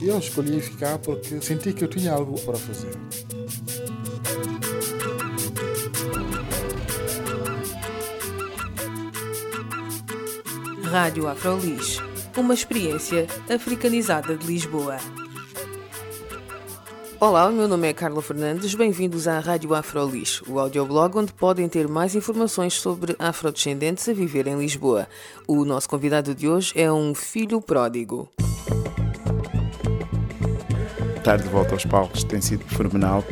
E eu escolhi ficar porque senti que eu tinha algo para fazer. Rádio Afrolis, uma experiência africanizada de Lisboa. Olá, o meu nome é Carla Fernandes, bem-vindos à Rádio Afrolis, o audioblog onde podem ter mais informações sobre afrodescendentes a viver em Lisboa. O nosso convidado de hoje é um filho pródigo. Estar de volta aos palcos. Tem sido fenomenal.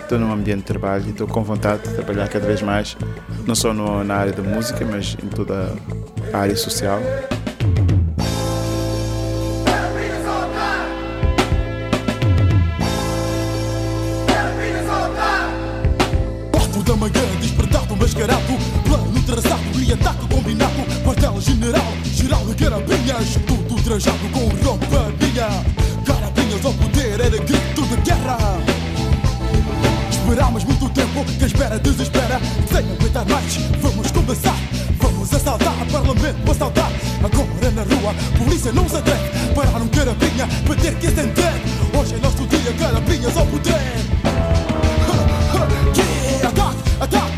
Estou num ambiente de trabalho e estou com vontade de trabalhar cada vez mais, não só na área da música, mas em toda a área social. Quatro da manhã, despertado, mascarado. Plano traçado e ataque combinado. Quartel general, geral de carabinhas. Tudo trajado com roupa minha. Carabinhas ao poder, era grito de guerra Esperámos muito tempo, quem espera desespera. Sem aguentar mais, vamos começar Vamos assaltar o parlamento, assaltar. Agora na rua, polícia não se atreve. Parar um carabinha, para ter que acender Hoje é nosso dia, carabinhas ao poder. Yeah, attack, attack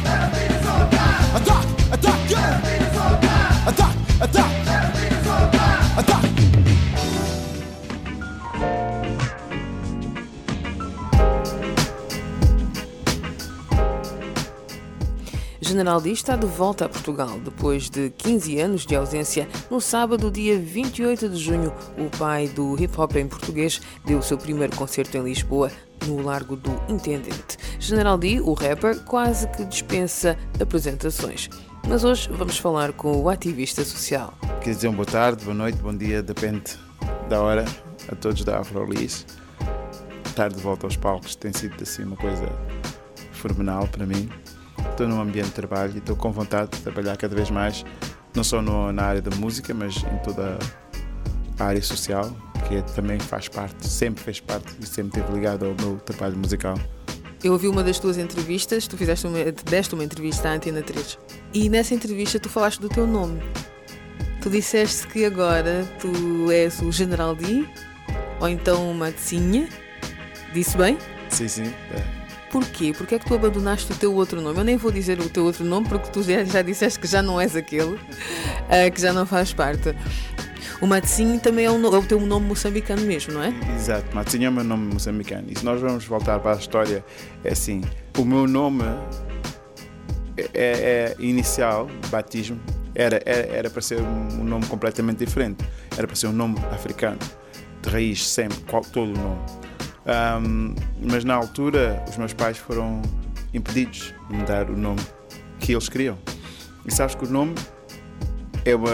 General D está de volta a Portugal depois de 15 anos de ausência. No sábado, dia 28 de junho, o pai do hip hop em português deu o seu primeiro concerto em Lisboa, no Largo do Intendente. General D, o rapper, quase que dispensa apresentações. Mas hoje vamos falar com o ativista social. Quer dizer, boa tarde, boa noite, bom dia, depende da hora, a todos da Afrolis. Estar de volta aos palcos tem sido assim uma coisa fenomenal para mim. Estou num ambiente de trabalho e estou com vontade de trabalhar cada vez mais, não só no, na área da música, mas em toda a área social, que é, também faz parte, sempre fez parte e sempre esteve ligado ao meu trabalho musical. Eu ouvi uma das tuas entrevistas, tu fizeste uma, deste uma entrevista à Antena 3 e nessa entrevista tu falaste do teu nome. Tu disseste que agora tu és o General D ou então uma Matzinha. Disse bem? Sim, sim. É. Porquê? Porque é que tu abandonaste o teu outro nome? Eu nem vou dizer o teu outro nome porque tu já, já disseste que já não és aquele, uh, que já não faz parte. O Matzinho também é, é, o teu nome moçambicano mesmo, não é? Exato, Matzinho é o meu nome moçambicano. E se nós vamos voltar para a história, é assim: o meu nome é, é inicial, batismo, era, era, era para ser um nome completamente diferente. Era para ser um nome africano, de raiz, sempre, qual, todo o nome. Um, mas na altura, os meus pais foram impedidos de me dar o nome que eles queriam. E sabes que o nome é uma,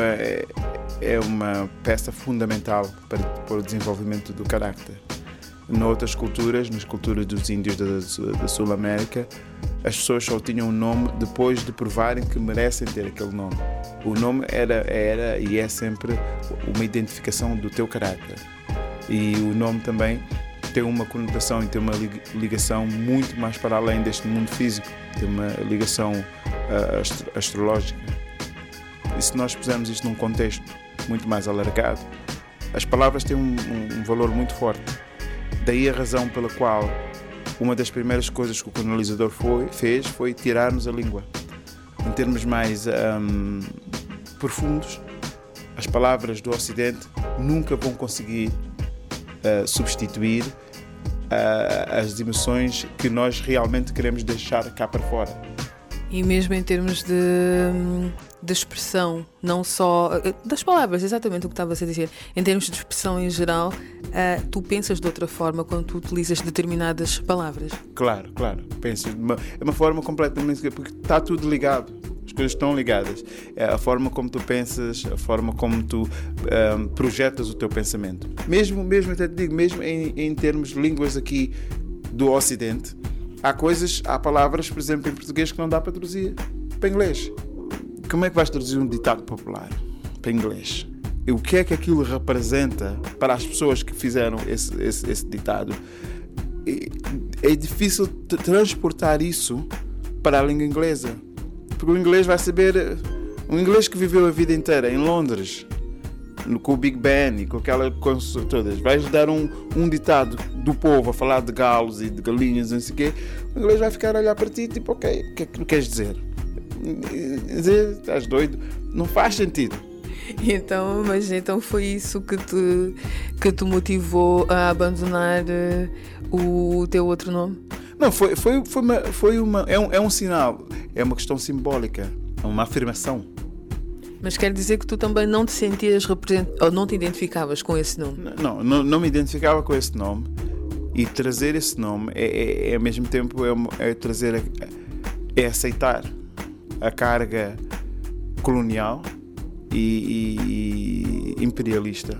é, uma peça fundamental para, para o desenvolvimento do carácter. Noutras culturas, nas culturas dos índios da, da Sul-América, as pessoas só tinham um nome depois de provarem que merecem ter aquele nome. O nome era, era e é sempre uma identificação do teu caráter. E o nome também tem uma conotação e tem uma ligação muito mais para além deste mundo físico, tem uma ligação uh, astro astrológica. E se nós pusermos isto num contexto muito mais alargado, as palavras têm um, um, um valor muito forte. Daí a razão pela qual uma das primeiras coisas que o colonizador foi, fez foi tirar-nos a língua. Em termos mais um, profundos, as palavras do Ocidente nunca vão conseguir uh, substituir as emoções que nós realmente queremos deixar cá para fora. E mesmo em termos de, de expressão, não só. das palavras, exatamente o que estava a dizer. Em termos de expressão em geral, uh, tu pensas de outra forma quando tu utilizas determinadas palavras? Claro, claro. Penso. Uma, é uma forma completamente. porque está tudo ligado. As coisas estão ligadas. É a forma como tu pensas, a forma como tu um, projetas o teu pensamento. Mesmo, mesmo até te digo, mesmo em, em termos de línguas aqui do Ocidente, há coisas, há palavras, por exemplo, em português que não dá para traduzir para inglês. Como é que vais traduzir um ditado popular para inglês? E o que é que aquilo representa para as pessoas que fizeram esse, esse, esse ditado? É difícil transportar isso para a língua inglesa. Porque o inglês vai saber. Um inglês que viveu a vida inteira em Londres, com o Big Ben e com aquela coisa todas, vais dar um, um ditado do povo a falar de galos e de galinhas, não sei o quê. O inglês vai ficar a olhar para ti tipo, ok, o que é que queres dizer? Dizer, estás doido? Não faz sentido. Então, mas então foi isso que te, que te motivou a abandonar uh, o teu outro nome? Não, foi, foi, foi, uma, foi uma. É um, é um sinal, é uma questão simbólica, é uma afirmação. Mas quer dizer que tu também não te sentias representado, ou não te identificavas com esse nome? Não, não, não me identificava com esse nome. E trazer esse nome é, é, é ao mesmo tempo é, é trazer, é aceitar a carga colonial e, e imperialista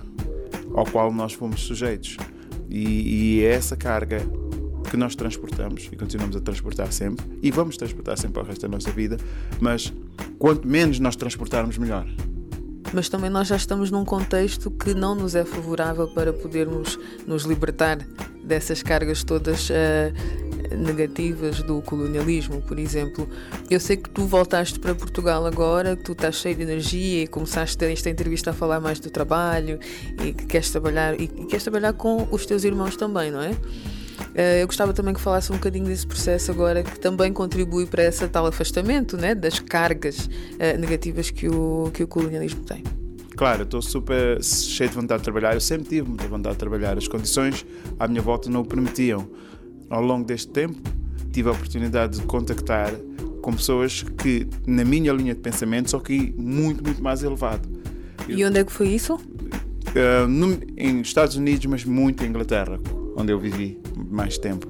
ao qual nós fomos sujeitos. E, e é essa carga que nós transportamos e continuamos a transportar sempre e vamos transportar sempre ao resto da nossa vida, mas quanto menos nós transportarmos, melhor. Mas também nós já estamos num contexto que não nos é favorável para podermos nos libertar dessas cargas todas uh, negativas do colonialismo, por exemplo. Eu sei que tu voltaste para Portugal agora, que tu estás cheio de energia e começaste esta entrevista a falar mais do trabalho e que queres trabalhar e, e queres trabalhar com os teus irmãos também, não é? Eh, eu gostava também que falasse um bocadinho desse processo agora que também contribui para esse tal afastamento né, das cargas eh, negativas que o, que o colonialismo tem. Claro, estou super cheio de vontade de trabalhar. Eu sempre tive muita vontade de trabalhar. As condições à minha volta não o permitiam. Ao longo deste tempo, tive a oportunidade de contactar com pessoas que, na minha linha de pensamento, só que muito, muito mais elevado. E onde é que foi isso? Uh, no, em Estados Unidos, mas muito em Inglaterra, onde eu vivi mais tempo.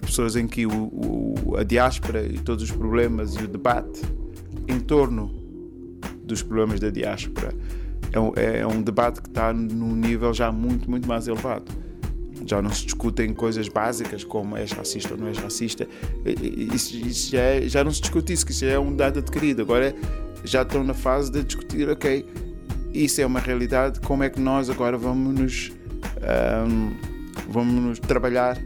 Pessoas em que o, o, a diáspora e todos os problemas e o debate em torno dos problemas da diáspora é um, é um debate que está num nível já muito, muito mais elevado. Já não se discutem coisas básicas como és racista ou não és racista. Isso, isso já, é, já, não se discute isso, que isso é um dado adquirido. Agora já estão na fase de discutir, ok, isso é uma realidade, como é que nós agora vamos nos. Um, vamos trabalhar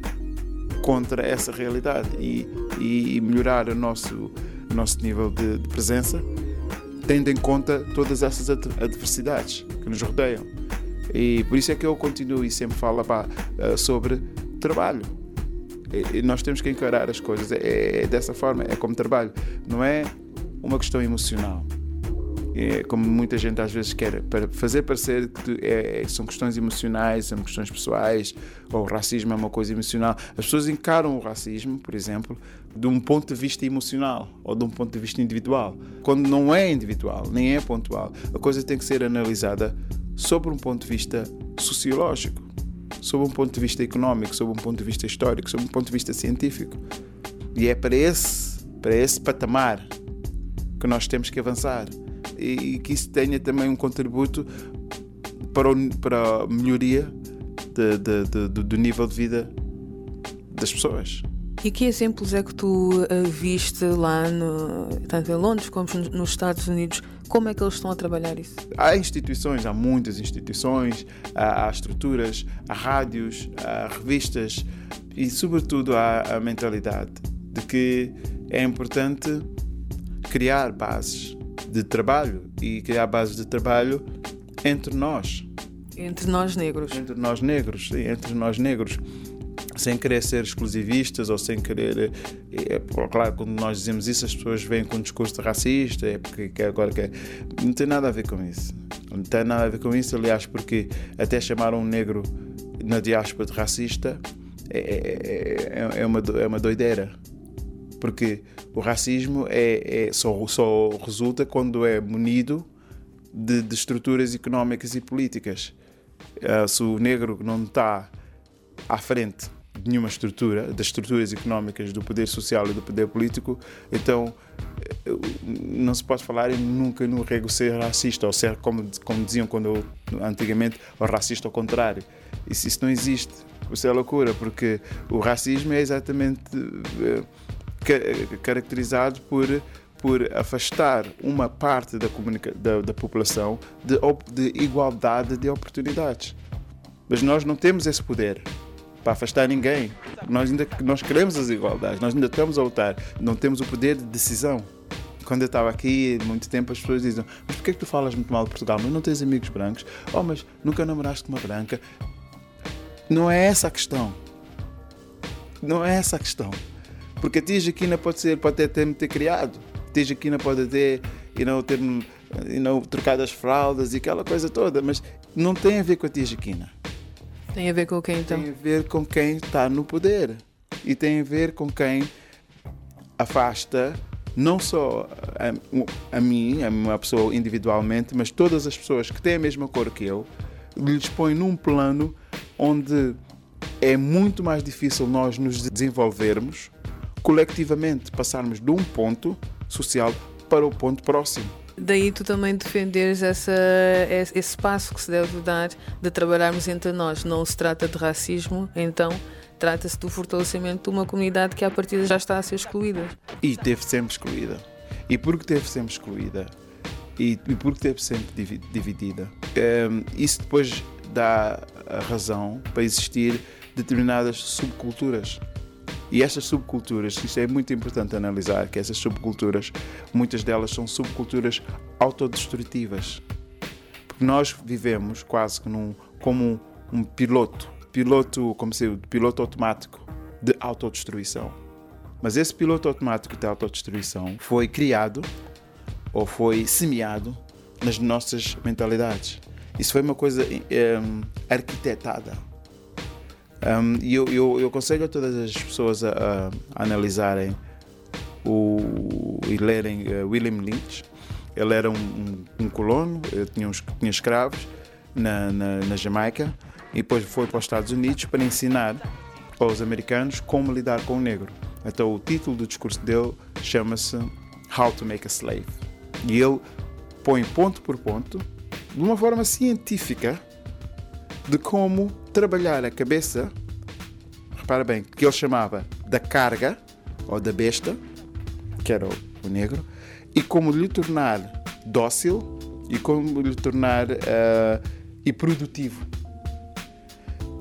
contra essa realidade e, e melhorar o nosso, nosso nível de, de, presença, tendo em conta todas essas adversidades que nos rodeiam. E por isso é que eu continuo e sempre falo pá, eh, sobre trabalho. E nós temos que encarar as coisas é, é dessa forma, é como trabalho, não é uma questão emocional é, como muita gente às vezes quer, para fazer parecer que é, são questões emocionais, são questões pessoais, ou o racismo é uma coisa emocional. As pessoas encaram o racismo, por exemplo, de um ponto de vista emocional ou de um ponto de vista individual. Quando não é individual, nem é pontual, a coisa tem que ser analisada sobre um ponto de vista sociológico, sob um ponto de vista económico, sob um ponto de vista histórico, sob um ponto de vista científico. E é para esse, para esse patamar que nós temos que avançar e que isso tenha também um contributo para, o, para a melhoria de, de, de, do nível de vida das pessoas. E que exemplos é que tu uh, viste lá, no, tanto em Londres como nos Estados Unidos? Como é que eles estão a trabalhar isso? Há instituições, há muitas instituições, há, há estruturas, há rádios, há revistas e, sobretudo, há a mentalidade de que é importante criar bases de trabalho e criar bases de trabalho entre nós. Entre nós negros. Entre nós negros, sim, entre nós negros. Sem querer ser exclusivistas ou sem querer. É, é, claro, quando nós dizemos isso, as pessoas vêm com um discurso racista, é porque que agora quer. Não tem nada a ver com isso. Não tem nada a ver com isso, aliás, porque até chamar um negro na diáspora de racista é, é, é, é uma, é uma doideira porque o racismo é, é só, só, resulta quando é munido de, de estruturas económicas e políticas. Uh, se o negro não está à frente de nenhuma estrutura, das estruturas económicas, do poder social e do poder político, então eh, não se pode falar em nunca no rego ser racista, ou ser, como, como diziam quando antigamente, o racista ao contrário. Isso, isso não existe. Isso é loucura, porque o racismo é exatamente caracterizado por por afastar uma parte da, da, da população de, de igualdade de oportunidades. Mas nós não temos esse poder para afastar ninguém. Nós ainda nós queremos as igualdades, nós ainda estamos a lutar, não temos o poder de decisão. Quando eu estava aqui, muito tempo as pessoas dizem: Mas porquê é que tu falas muito mal de Portugal? Mas não tens amigos brancos? Oh, mas nunca namoraste uma branca? Não é essa a questão. Não é essa a questão. Porque a tia Jaquina pode ser, pode até ter me ter criado esteja aqui não pode ter, e não ter you know, trocado as fraldas e aquela coisa toda, mas não tem a ver com a tia Jaquina. Tem a ver com quem então? Tem a ver com quem está no poder e tem a ver com quem afasta não só a, a mim, a uma pessoa individualmente, mas todas as pessoas que têm a mesma cor que eu, lhes põe num plano onde é muito mais difícil nós nos desenvolvermos colectivamente, passarmos de um ponto social para o ponto próximo. Daí tu também defenderes essa, esse passo que se deve dar de trabalharmos entre nós. Não se trata de racismo, então trata-se do fortalecimento de uma comunidade que à partida já está a ser excluída. E teve sempre excluída. E porque teve sempre excluída e, e porque teve sempre dividida, um, ehm, isso depois dá a razão para existir determinadas subculturas. E estas subculturas, isto é muito importante analisar, que essas subculturas, muitas delas são subculturas autodestrutivas. Porque nós vivemos quase que num, como um, piloto, piloto, como se piloto automático de autodestruição. Mas esse piloto automático de autodestruição foi criado ou foi semeado nas nossas mentalidades. Isso foi uma coisa arquitetada um, e eu, eu, eu, aconselho a todas as pessoas a, a analisarem o, e lerem uh, William Lynch. Ele era um, um, um colono, tinha, uns, tinha escravos na, na, na Jamaica e depois foi para os Estados Unidos para ensinar aos americanos como lidar com o negro. Então o título do discurso dele chama-se How to Make a Slave. E ele põe ponto por ponto, de uma forma científica, de como trabalhar a cabeça, repara bem, que ele chamava da carga, ou da besta, que era o, negro, e como lhe tornar dócil e como lhe tornar uh, e produtivo.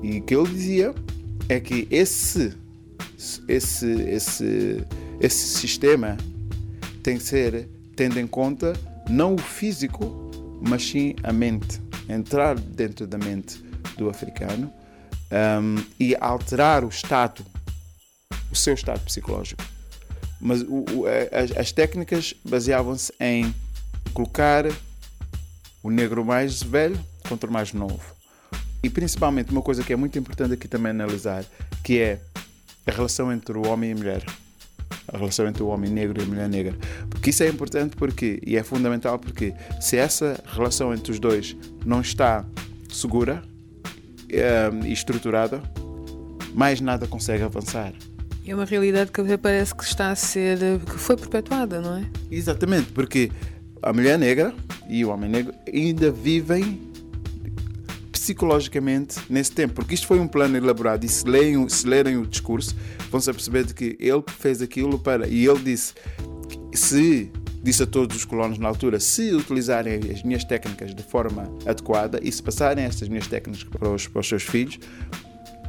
E o que ele dizia é que esse, esse, esse, esse sistema tem que ser tendo em conta não o físico, mas sim a mente. Entrar dentro da mente do africano um, e alterar o estado, o seu estado psicológico. Mas o, o, as, as técnicas baseavam-se em colocar o negro mais velho contra o mais novo. E principalmente uma coisa que é muito importante aqui também analisar, que é a relação entre o homem e a mulher. A relação entre o homem negro e a mulher negra. Porque isso é importante porque, e é fundamental porque se essa relação entre os dois não está segura, e estruturada, mais nada consegue avançar. É uma realidade que parece que está a ser, que foi perpetuada, não é? Exatamente, porque a mulher negra e o homem negro ainda vivem psicologicamente nesse tempo, porque isto foi um plano elaborado e se, leem, se lerem o discurso vão-se perceber de que ele fez aquilo para, e ele disse se disse a todos os colonos na altura: se utilizarem as minhas técnicas de forma adequada e se passarem estas minhas técnicas para os, para os seus filhos,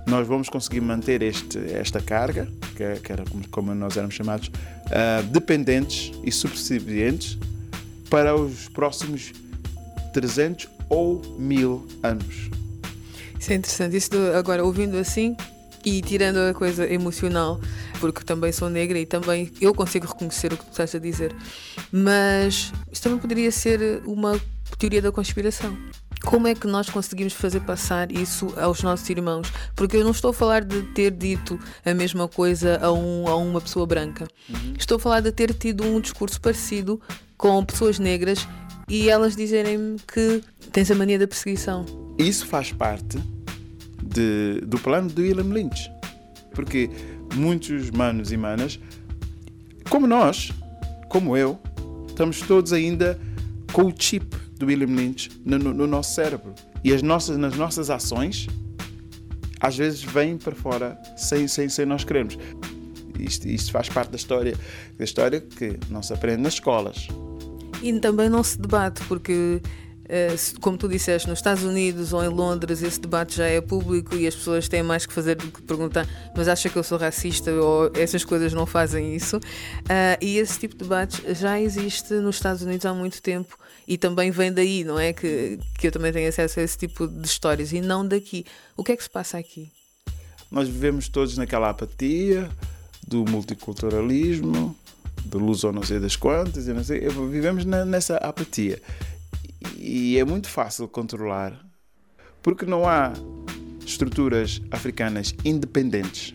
nós vamos conseguir manter este, esta carga, que, que era como, como, nós éramos chamados, uh, dependentes e subservientes para os próximos 300 ou 1000 anos. Isso é interessante. Isso agora, ouvindo assim, e tirando a coisa emocional, porque também sou negra e também eu consigo reconhecer o que tu estás a dizer, mas isto também poderia ser uma teoria da conspiração. Como é que nós conseguimos fazer passar isso aos nossos irmãos? Porque eu não estou a falar de ter dito a mesma coisa a, um, a uma pessoa branca. Uhum. Estou a falar de ter tido um discurso parecido com pessoas negras e elas dizerem-me que tens a mania da perseguição. Isso faz parte de, do plano de William Lynch. porque muitos manos e manas, como nós, como eu, estamos todos ainda com o chip do William Lynch no, no, no nosso cérebro. E as nossas, nas nossas ações, às vezes vêm para fora sem, sem, sem nós queremos. Isto, isto faz parte da história, da história que não se aprende nas escolas. E também não se debate, porque como tu disseste, nos Estados Unidos ou em Londres esse debate já é público e as pessoas têm mais que fazer do que perguntar, mas acha que eu sou racista ou essas coisas não fazem isso. Uh, e esse tipo de debate já existe nos Estados Unidos há muito tempo e também vem daí, não é? Que, que eu também tenho acesso a esse tipo de histórias e não daqui. O que é que se passa aqui? Nós vivemos todos naquela apatia do multiculturalismo, do luz ou não sei das quantas, vivemos na, nessa apatia e é muito fácil controlar porque não há estruturas africanas independentes.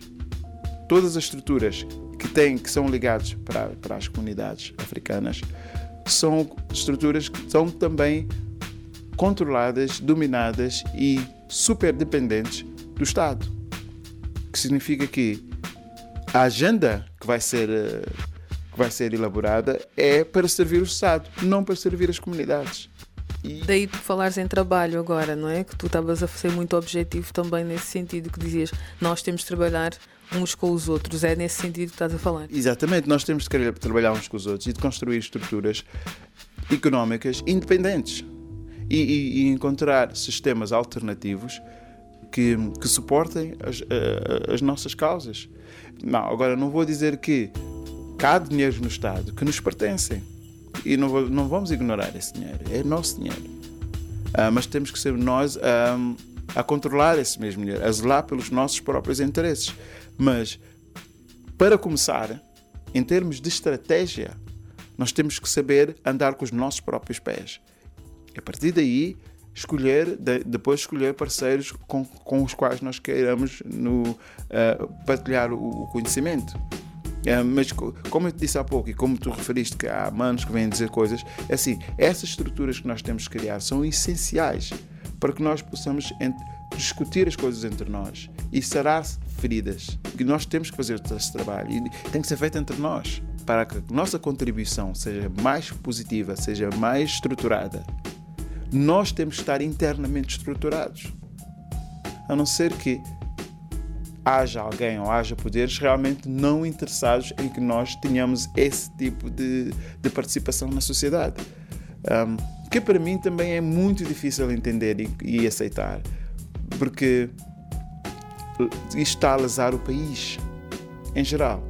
Todas as estruturas que têm que são ligadas para, para as comunidades africanas são estruturas que são também controladas, dominadas e super dependentes do Estado. Que significa que a agenda que vai ser eh, que vai ser elaborada é para servir o Estado, não para servir as comunidades. E... Daí tu falares em trabalho agora, não é? Que tu estavas a ser muito objetivo também nesse sentido, que dizias nós temos de trabalhar uns com os outros. É nesse sentido que estás a falar. Exatamente, nós temos de trabalhar uns com os outros e de construir estruturas económicas independentes e, e, e encontrar sistemas alternativos que, que suportem as, as nossas causas. Não, agora não vou dizer que há dinheiro no Estado que nos pertencem e não, não vamos ignorar esse dinheiro, é nosso dinheiro. Uh, mas temos que ser nós a controlar esse mesmo dinheiro, a zelar pelos nossos próprios interesses. Mas, para começar, em termos de estratégia, nós temos que saber andar com os nossos próprios pés. E a partir daí, escolher, depois escolher parceiros com, com os quais nós queiramos no, uh, partilhar o, o conhecimento. É, mas como eu te disse há pouco e como tu referiste que há manos que vêm dizer coisas, é assim, essas estruturas que nós temos que criar são essenciais para que nós possamos discutir as coisas entre nós e sarar feridas. Que nós temos que fazer esse trabalho e tem que ser feito entre nós para que a nossa contribuição seja mais positiva, seja mais estruturada. Nós temos que estar internamente estruturados. A não ser que haja alguém ou haja poderes realmente não interessados em que nós tenhamos esse tipo de, de participação na sociedade. Um, que para mim também é muito difícil entender e, e aceitar, porque isto está a lesar o país em geral.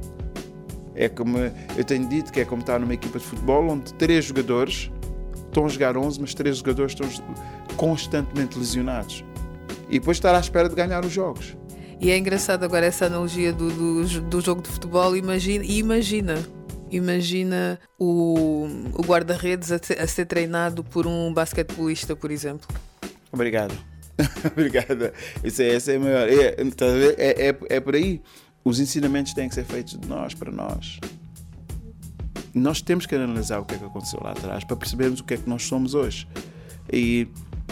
É como eu tenho dito que é como estar numa equipa de futebol onde três jogadores estão a jogar 11, mas três jogadores estão constantemente lesionados. E depois estar à espera de ganhar os jogos. E é engraçado agora essa analogia do, do, do jogo de futebol. Imagina, imagina, imagina o, o guarda-redes a, a, ser treinado por um basquetebolista, por exemplo. Obrigado. Obrigada. Isso é, essa é a maior. É, é, é, é por aí. Os ensinamentos têm que ser feitos de nós para nós. Nós temos que analisar o que é que aconteceu lá atrás para percebermos o que é que nós somos hoje. E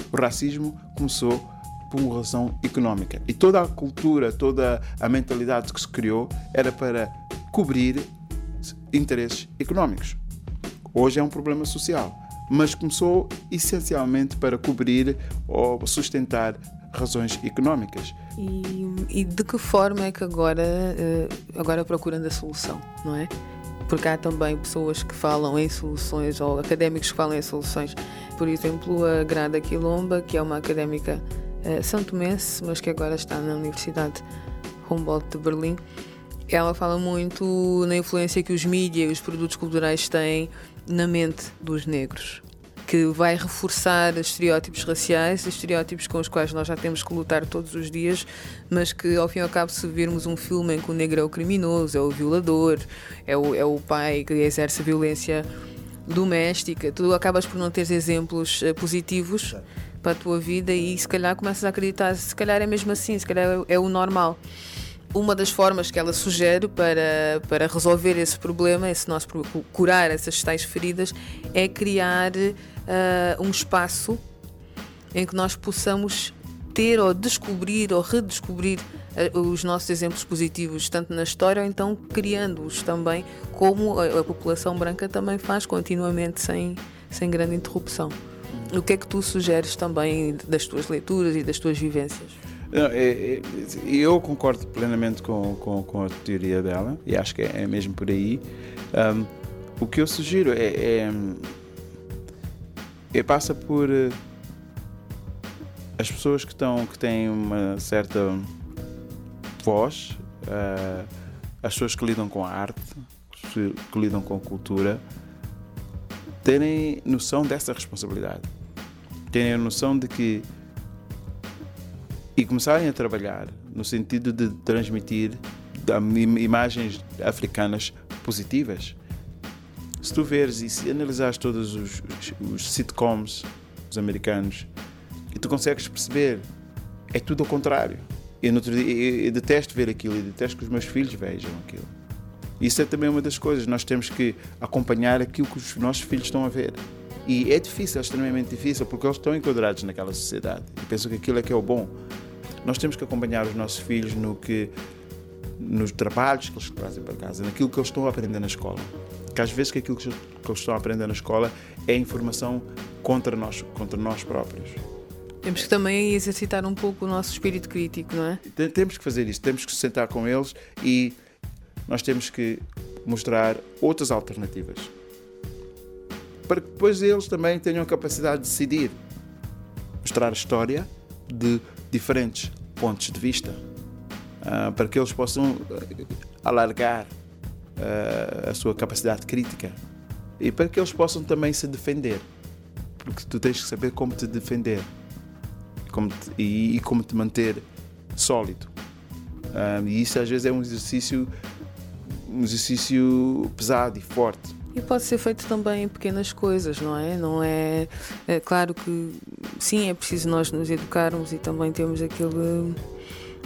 o racismo começou por uma razão económica. E toda a cultura, toda a mentalidade que se criou era para cobrir interesses económicos. Hoje é um problema social, mas começou essencialmente para cobrir ou sustentar razões económicas. E, e de que forma é que agora, eh, agora procurando a solução, não é? Porque há também pessoas que falam em soluções ou académicos que falam em soluções. Por exemplo, a Grada Quilomba, que é uma académica uh, São Tomense, mas que agora está na Universidade Humboldt de Berlim. Ela fala muito na influência que os mídias e os produtos culturais têm na mente dos negros, que vai reforçar estereótipos raciais, estereótipos com os quais nós já temos que lutar todos os dias, mas que ao fim e ao cabo, se virmos um filme em que o negro é o criminoso, é o violador, é o, é o pai que exerce violência doméstica, tu acabas por não ter exemplos eh, positivos para a tua vida e se calhar começas a acreditar, se calhar é mesmo assim, se calhar é o normal. Uma das formas que ela sugere para, para resolver esse problema, esse nosso curar essas tais feridas, é criar uh, um espaço em que nós possamos ter ou descobrir ou redescobrir eh, os nossos exemplos positivos, tanto na história, ou então criando-os também, como a, população branca também faz continuamente, sem, sem grande interrupção. O que é que tu sugeres também das tuas leituras e das tuas vivências? É, é, eu concordo plenamente com, com, com, a teoria dela e acho que é, é mesmo por aí. Um, o que eu sugiro é, é, é passa por uh, as pessoas que estão que têm uma certa voz, uh, as pessoas que lidam com a arte, que lidam com a cultura, terem noção dessa responsabilidade, terem a noção de que e começarem a trabalhar no sentido de transmitir imagens africanas positivas. Se tu veres e se analisares todos os, os, sitcoms os americanos, e tu consegues perceber, é tudo ao contrário. Eu, dia, eu, eu detesto ver aquilo e detesto que os meus filhos vejam aquilo. Isso é também uma das coisas. Nós temos que acompanhar aquilo que os nossos filhos estão a ver. E é difícil, é extremamente difícil, porque eles estão enquadrados naquela sociedade e pensam que aquilo é que é o bom. Nós temos que acompanhar os nossos filhos no que nos trabalhos que eles trazem para casa, naquilo que eles estão a aprender na escola. Que às vezes que aquilo que eles estão a aprender na escola é informação contra nós, contra nós próprios. Temos que também exercitar um pouco o nosso espírito crítico, não é? Temos que fazer isso, temos que sentar com eles e nós temos que mostrar outras alternativas. Para que depois eles também tenham a capacidade de decidir. Mostrar a história de diferentes pontos de vista uh, para que eles possam ah, alargar uh, a sua capacidade crítica e para que eles possam também se defender. Porque tu tens que saber como te defender como te, e, e, como te manter sólido. E isso às vezes é um exercício um exercício pesado e forte e pode ser feito também em pequenas coisas, não é? Não é, é claro que sim, é preciso nós nos educarmos e também temos aquele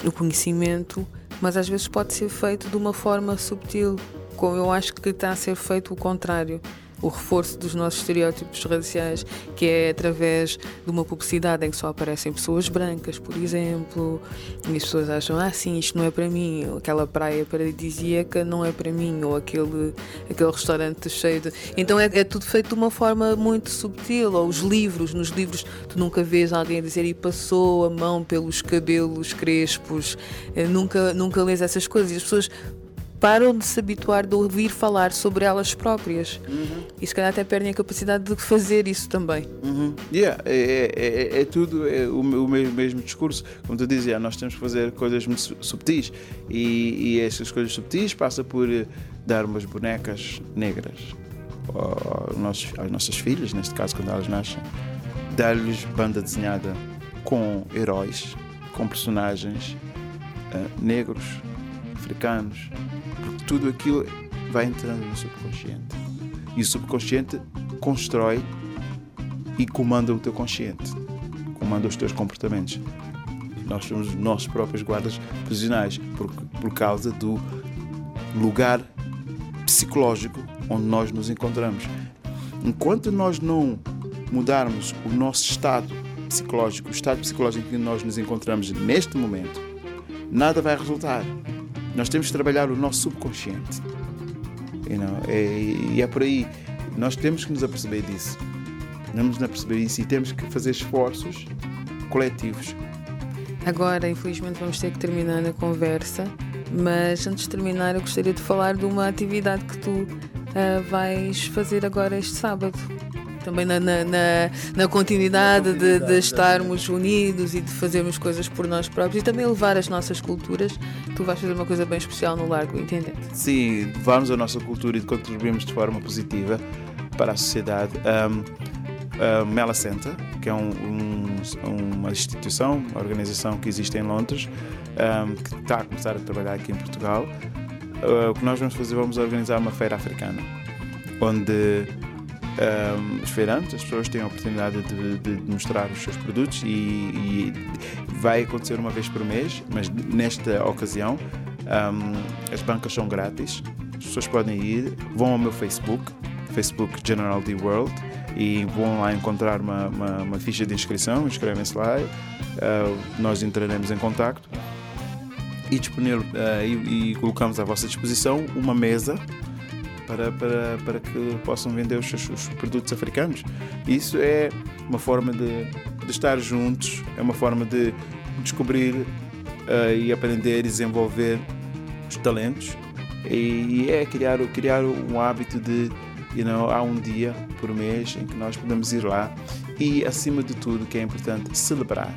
o conhecimento, mas às vezes pode ser feito de uma forma subtil, como eu acho que está a ser feito o contrário o reforço dos nossos estereótipos raciais, que é através de uma publicidade em que só aparecem pessoas brancas, por exemplo, e as pessoas acham, ah, sim, isto não é para mim, aquela praia paradisíaca não é para mim, ou aquele, aquele restaurante cheio de. Então é, é tudo feito de uma forma muito subtil, ou os livros, nos livros tu nunca vês alguém dizer e passou a mão pelos cabelos crespos, eh, nunca, nunca lês essas coisas, e as pessoas param de se habituar de ouvir falar sobre elas próprias. Uhum. E se calhar até perdem a capacidade de fazer isso também. Uhum. Yeah, é, é, é, é tudo é o, o mesmo, mesmo, discurso. Como tu dizia, nós temos que fazer coisas muito subtis. E, e essas coisas subtis passa por eh, dar umas bonecas negras aos nossos, às nossas filhas, neste caso quando elas nascem, dar-lhes banda desenhada com heróis, com personagens uh, negros, africanos, tudo aquilo vai entrando no subconsciente. E o subconsciente constrói e comanda o teu consciente, comanda os teus comportamentos. Nós somos os nossos próprios guardas prisionais por, por causa do lugar psicológico onde nós nos encontramos. Enquanto nós não mudarmos o nosso estado psicológico, o estado psicológico em que nós nos encontramos neste momento, nada vai resultar. Nós temos que trabalhar o nosso subconsciente. You know? e, e é por aí. Nós temos que nos aperceber disso. Temos que nos aperceber disso e temos que fazer esforços coletivos. Agora, infelizmente, vamos ter que terminar a conversa, mas antes de terminar, eu gostaria de falar de uma atividade que tu uh, vais fazer agora este sábado também na, na, na, na continuidade, de, de, estarmos unidos e de fazermos coisas por nós próprios e também levar as nossas culturas. Tu vais fazer uma coisa bem especial no Largo Intendente. Sim, levarmos a nossa cultura e contribuirmos de forma positiva para a sociedade. Um, uh, Mela Center, que é um, um, uma instituição, uma organização que existe em Londres, um, que está a começar a trabalhar aqui em Portugal. Uh, o que nós vamos fazer, vamos organizar uma feira africana, onde um, os as pessoas têm a oportunidade de, de mostrar os seus produtos e, e, vai acontecer uma vez por mês, mas nesta ocasião um, as bancas são grátis, as pessoas podem ir, vão ao meu Facebook, Facebook General D World, e vão lá encontrar uma, uma, uma ficha de inscrição, inscrevem-se lá, uh, nós entraremos em contato e, disponível, uh, e, e, colocamos à vossa disposição uma mesa para, para, para que possam vender os, os produtos africanos. Isso é uma forma de, de estar juntos, é uma forma de descobrir uh, e aprender e desenvolver os talentos e, e é criar, criar um hábito de you know, há um dia por mês em que nós podemos ir lá e acima de tudo que é importante celebrar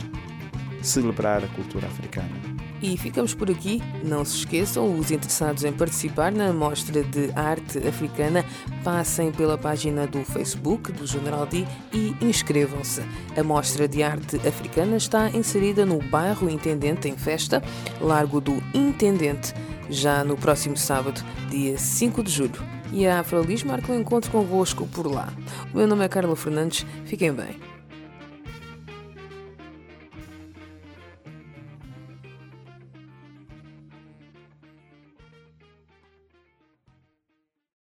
celebrar a cultura africana. E ficamos por aqui. Não se esqueçam, os interessados em participar na Mostra de Arte Africana, passem pela página do Facebook do General D e inscrevam-se. A Mostra de Arte Africana está inserida no bairro Intendente em Festa, Largo do Intendente, já no próximo sábado, dia 5 de julho. E a Afrolis marca um encontro convosco por lá. O meu nome é Carla Fernandes. Fiquem bem.